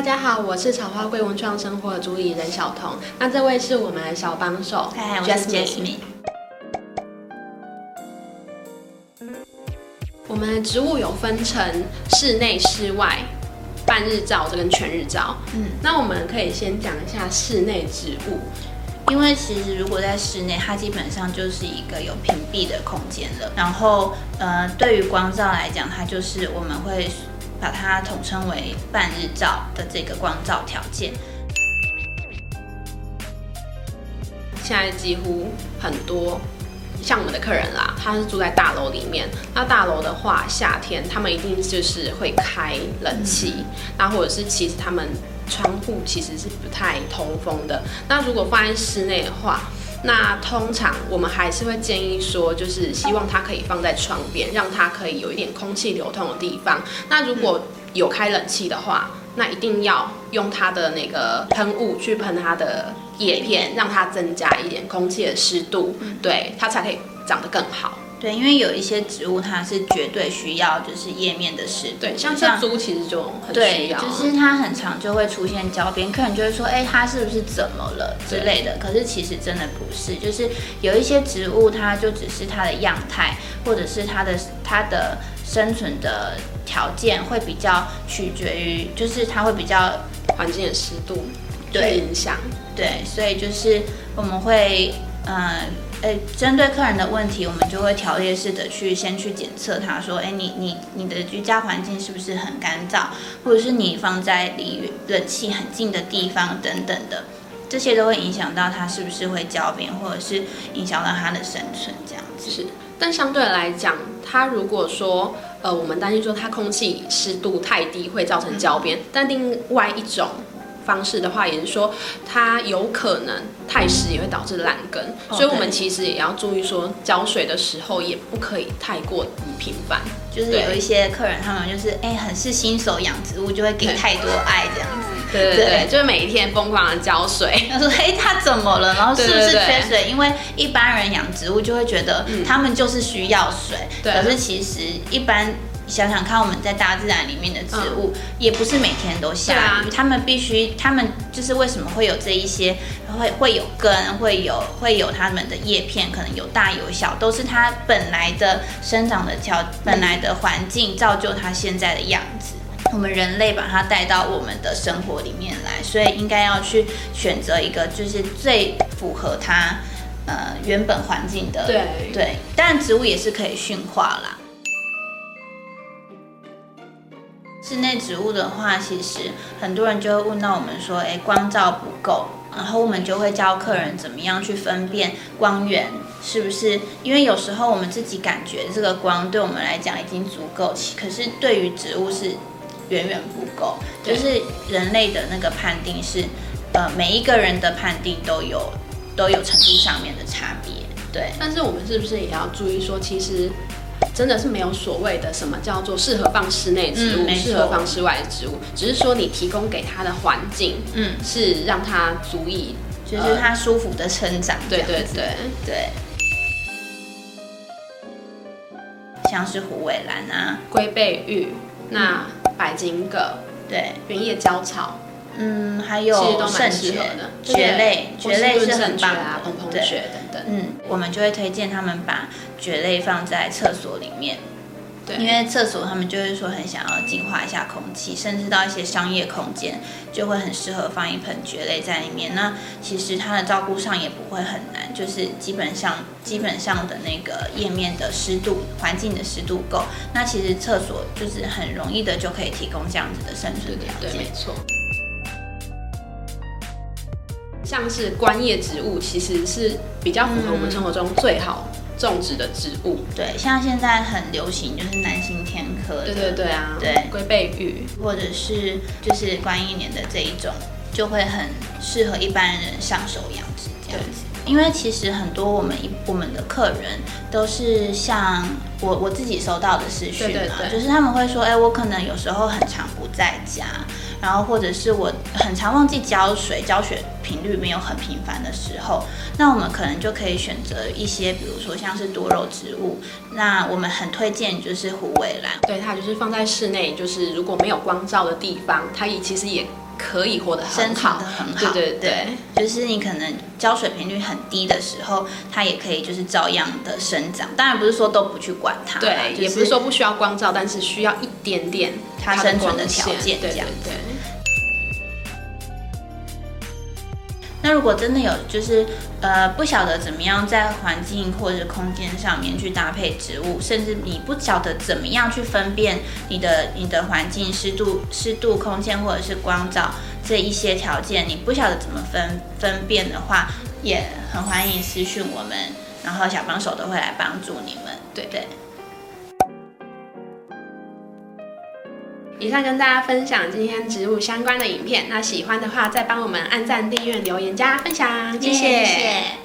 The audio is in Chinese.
大家好，我是草花贵文创生活的主理人小彤。那这位是我们的小帮手，嗨，我是 Jasmine。我们的植物有分成室内、室外、半日照这跟全日照。嗯，那我们可以先讲一下室内植物，因为其实如果在室内，它基本上就是一个有屏蔽的空间了。然后，呃，对于光照来讲，它就是我们会。把它统称为半日照的这个光照条件。现在几乎很多像我们的客人啦，他是住在大楼里面。那大楼的话，夏天他们一定就是会开冷气，嗯、那或者是其实他们窗户其实是不太通风的。那如果放在室内的话，那通常我们还是会建议说，就是希望它可以放在窗边，让它可以有一点空气流通的地方。那如果有开冷气的话，那一定要用它的那个喷雾去喷它的叶片，让它增加一点空气的湿度，对，它才可以长得更好。对，因为有一些植物它是绝对需要就是叶面的湿度，对，像像竹其实就很需要，对，就是它很常就会出现焦边，客人就会说，哎，它是不是怎么了之类的？可是其实真的不是，就是有一些植物它就只是它的样态，或者是它的它的生存的条件会比较取决于，就是它会比较环境的湿度对影响，对，所以就是我们会嗯。诶，针对客人的问题，我们就会条列式的去先去检测他，说，诶，你你你的居家环境是不是很干燥，或者是你放在离冷气很近的地方等等的，这些都会影响到它是不是会焦边，或者是影响到它的生存这样子。是，但相对来讲，它如果说，呃，我们担心说它空气湿度太低会造成焦边，但另外一种。方式的话，也是说它有可能太湿也会导致烂根，嗯、所以我们其实也要注意说浇水的时候也不可以太过频繁。就是有一些客人他们就是哎、欸、很是新手养植物，就会给太多爱这样子。对对对，对就是每一天疯狂的浇水。他说哎、欸、他怎么了？然后是不是缺水？因为一般人养植物就会觉得他们就是需要水，嗯、可是其实一般。想想看，我们在大自然里面的植物，嗯、也不是每天都下雨，啊、他们必须，他们就是为什么会有这一些，会会有根，会有会有他们的叶片，可能有大有小，都是它本来的生长的条，本来的环境造就它现在的样子。我们人类把它带到我们的生活里面来，所以应该要去选择一个就是最符合它呃原本环境的。对对，当然植物也是可以驯化啦。室内植物的话，其实很多人就会问到我们说，哎，光照不够，然后我们就会教客人怎么样去分辨光源是不是，因为有时候我们自己感觉这个光对我们来讲已经足够，可是对于植物是远远不够，就是人类的那个判定是，呃，每一个人的判定都有都有程度上面的差别，对。但是我们是不是也要注意说，其实。真的是没有所谓的什么叫做适合放室内植物，适、嗯、合放室外的植物，只是说你提供给它的环境，嗯，是让它足以，就是它舒服的成长。对对对。对。像是虎尾兰啊、龟背玉、那白金葛，对，原叶椒草，嗯，还有其实都蛮适合的。蕨类，蕨类是很棒啊，蓬蓬蕨等等。嗯，我们就会推荐他们把蕨类放在厕所里面，对，因为厕所他们就是说很想要净化一下空气，甚至到一些商业空间就会很适合放一盆蕨类在里面。那其实它的照顾上也不会很难，就是基本上基本上的那个页面的湿度、环境的湿度够，那其实厕所就是很容易的就可以提供这样子的生存条件。对，没错。像是观叶植物，其实是比较符合我们生活中最好种植的植物。嗯、对，像现在很流行就是南星天科的，对对对啊，对龟背芋，或者是就是观音莲的这一种，就会很适合一般人上手养殖这样子。因为其实很多我们一我们的客人都是像我我自己收到的私讯嘛，就是他们会说，哎，我可能有时候很常不在家。然后或者是我很常忘记浇水，浇水频率没有很频繁的时候，那我们可能就可以选择一些，比如说像是多肉植物。那我们很推荐就是虎尾兰，对，它就是放在室内，就是如果没有光照的地方，它也其实也可以活得很好，生存得很好。对对对，对，就是你可能浇水频率很低的时候，它也可以就是照样的生长。当然不是说都不去管它，对，就是、也不是说不需要光照，但是需要一点点它生存的条件，这样。对，对，对。那如果真的有就是呃不晓得怎么样在环境或者空间上面去搭配植物，甚至你不晓得怎么样去分辨你的你的环境湿度、湿度、空间或者是光照这一些条件，你不晓得怎么分分辨的话，也很欢迎私讯我们，然后小帮手都会来帮助你们。对对。以上跟大家分享今天植物相关的影片，那喜欢的话再帮我们按赞、订阅、留言、加分享，谢谢。